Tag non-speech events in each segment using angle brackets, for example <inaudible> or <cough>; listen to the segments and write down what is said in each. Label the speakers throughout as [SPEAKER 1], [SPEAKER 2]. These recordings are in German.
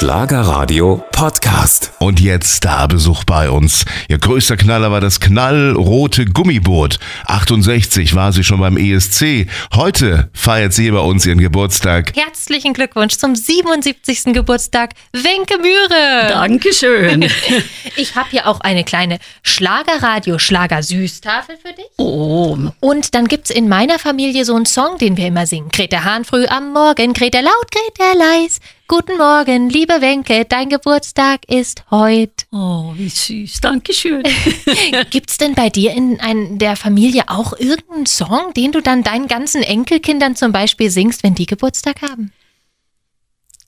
[SPEAKER 1] Schlagerradio Podcast.
[SPEAKER 2] Und jetzt Starbesuch bei uns. Ihr größter Knaller war das knallrote Gummiboot. 68 war sie schon beim ESC. Heute feiert sie bei uns ihren Geburtstag.
[SPEAKER 3] Herzlichen Glückwunsch zum 77. Geburtstag, Wenke Mühre.
[SPEAKER 4] Dankeschön. <laughs>
[SPEAKER 3] Ich habe hier auch eine kleine Schlagerradio-Schlager-Süßtafel für dich.
[SPEAKER 4] Oh,
[SPEAKER 3] Und dann gibt's in meiner Familie so einen Song, den wir immer singen. Grete Hahn früh am Morgen, Grete laut, Grete leis. Guten Morgen, liebe Wenke, dein Geburtstag ist heute.
[SPEAKER 4] oh, wie süß. Dankeschön. <laughs>
[SPEAKER 3] Gibt's denn bei dir in ein, der Familie auch irgendeinen Song, den du dann deinen ganzen Enkelkindern zum Beispiel singst, wenn die Geburtstag haben?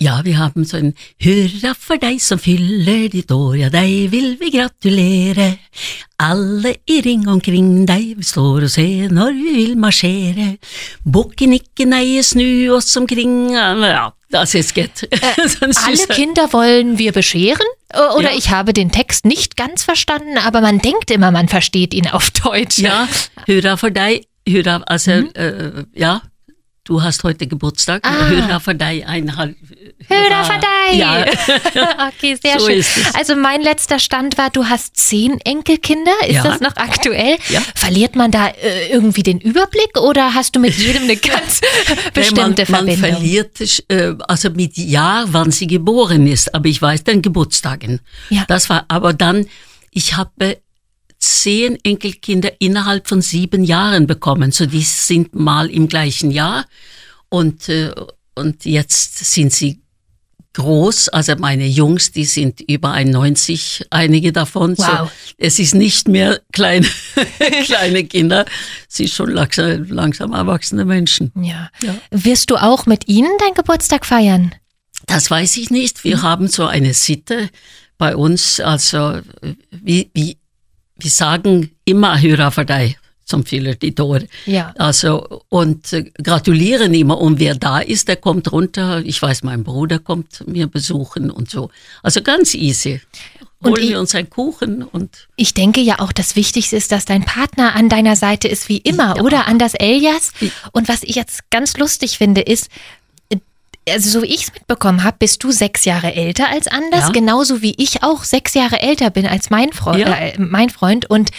[SPEAKER 4] Ja, wir haben så en hurra for deg som fyller ditt år, ja, deg vil vi gratulere. Alle i ring omkring deg, vi står og ser når vi vil marsjere. Bukken ikke neie, snu oss omkring, ja, das <laughs> ist geht. Ein
[SPEAKER 3] Alle Kinder wollen wir bescheren? O- Oder
[SPEAKER 4] Ja.
[SPEAKER 3] ich habe den Text nicht ganz verstanden, aber man denkt immer, man versteht ihn auf Deutsch.
[SPEAKER 4] Ja, deg, hurra, also, äh, ja, du hast heute Geburtstag,
[SPEAKER 3] Ah.
[SPEAKER 4] hurra for deg, ein halb.
[SPEAKER 3] Hurra für dich!
[SPEAKER 4] Ja. <laughs>
[SPEAKER 3] okay, sehr
[SPEAKER 4] So
[SPEAKER 3] schön. Also mein letzter Stand war, du hast zehn Enkelkinder. Ist
[SPEAKER 4] Ja.
[SPEAKER 3] das noch aktuell?
[SPEAKER 4] Ja.
[SPEAKER 3] Verliert man da äh, irgendwie den Überblick oder hast du mit jedem eine ganz <laughs> bestimmte
[SPEAKER 4] man, man
[SPEAKER 3] Verbindung?
[SPEAKER 4] verliert es, äh, also mit Jahr, wann sie geboren ist, aber ich weiß den Geburtstagen.
[SPEAKER 3] Ja.
[SPEAKER 4] Das war, aber dann, ich habe zehn Enkelkinder innerhalb von sieben Jahren bekommen, so die sind mal im gleichen Jahr und, äh, und jetzt sind sie groß, also meine Jungs, die sind über 91, einige davon.
[SPEAKER 3] Wow.
[SPEAKER 4] So, es ist nicht mehr kleine, <laughs> kleine Kinder, es ist schon langsam, langsam erwachsene Menschen.
[SPEAKER 3] ja.
[SPEAKER 4] Ja.
[SPEAKER 3] Wirst du auch mit ihnen deinen Geburtstag feiern?
[SPEAKER 4] Das weiß ich nicht. Wir haben so eine Sitte bei uns, also wie, wie, wir sagen immer Hurra für dich zum Füller die Tore.
[SPEAKER 3] Ja.
[SPEAKER 4] Also und äh, gratulieren immer und wer da ist, der kommt runter. Ich weiß, mein Bruder kommt mir besuchen und so. Also ganz easy.
[SPEAKER 3] Und
[SPEAKER 4] Holen
[SPEAKER 3] ich-
[SPEAKER 4] wir uns einen Kuchen und
[SPEAKER 3] Ich denke ja auch, das Wichtigste ist, dass dein Partner an deiner Seite ist wie immer,
[SPEAKER 4] Ja.
[SPEAKER 3] oder? Anders Elias. Und was ich jetzt ganz lustig finde, ist, also so wie ich es mitbekommen habe, bist du sechs Jahre älter als Anders,
[SPEAKER 4] Ja.
[SPEAKER 3] genauso wie ich auch sechs Jahre älter bin als mein Freund.
[SPEAKER 4] Ja.
[SPEAKER 3] Äh, mein Freund. Und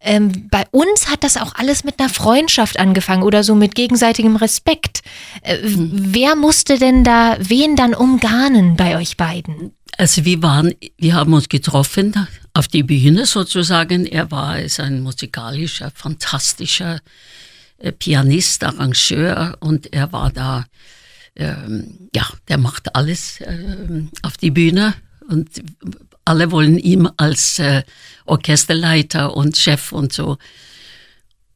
[SPEAKER 3] ähm, bei uns hat das auch alles mit einer Freundschaft angefangen oder so mit gegenseitigem Respekt. Äh,
[SPEAKER 4] Hm.
[SPEAKER 3] Wer musste denn da wen dann umgarnen bei euch beiden?
[SPEAKER 4] Also wir waren, wir haben uns getroffen auf die Bühne sozusagen. Er war ist ein musikalischer, fantastischer äh, Pianist, Arrangeur und er war da, ähm, ja, der macht alles ähm, auf die Bühne und alle wollen ihm als äh, Orchesterleiter und Chef und so.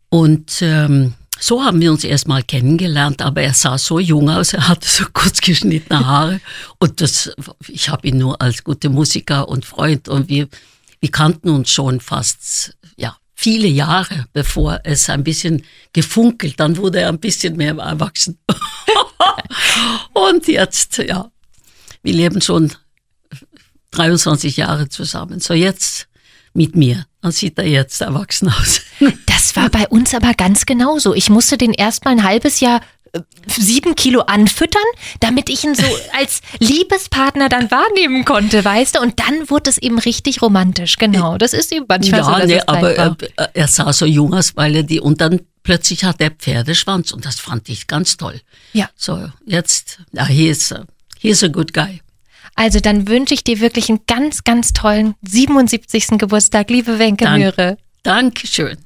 [SPEAKER 4] Und ähm, so haben wir uns erstmal kennengelernt, aber er sah so jung aus, er hatte so kurz geschnittene Haare und das, ich habe ihn nur als gute Musiker und Freund und wir, wir kannten uns schon fast, ja, viele Jahre, bevor es ein bisschen gefunkelt, dann wurde er ein bisschen mehr erwachsen. <laughs> <laughs> und jetzt, ja, wir leben schon 23 Jahre zusammen, so jetzt mit mir, dann sieht er jetzt erwachsen aus. <laughs>
[SPEAKER 3] Das war bei uns aber ganz genauso. Ich musste den erst mal ein halbes Jahr äh, sieben Kilo anfüttern, damit ich ihn so <laughs> als Liebespartner dann wahrnehmen konnte, weißt du? Und dann wurde es eben richtig romantisch. Genau, das ist eben manchmal so.
[SPEAKER 4] ja, nee, aber er, er sah so jung aus, weil er die, und dann plötzlich hat er Pferdeschwanz und das fand ich ganz toll.
[SPEAKER 3] Ja.
[SPEAKER 4] So, jetzt, ja, he is, a- he is a good guy.
[SPEAKER 3] Also dann wünsche ich dir wirklich einen ganz, ganz tollen 77. Geburtstag, liebe Wenke
[SPEAKER 4] Dank-
[SPEAKER 3] Möhre.
[SPEAKER 4] Dankeschön.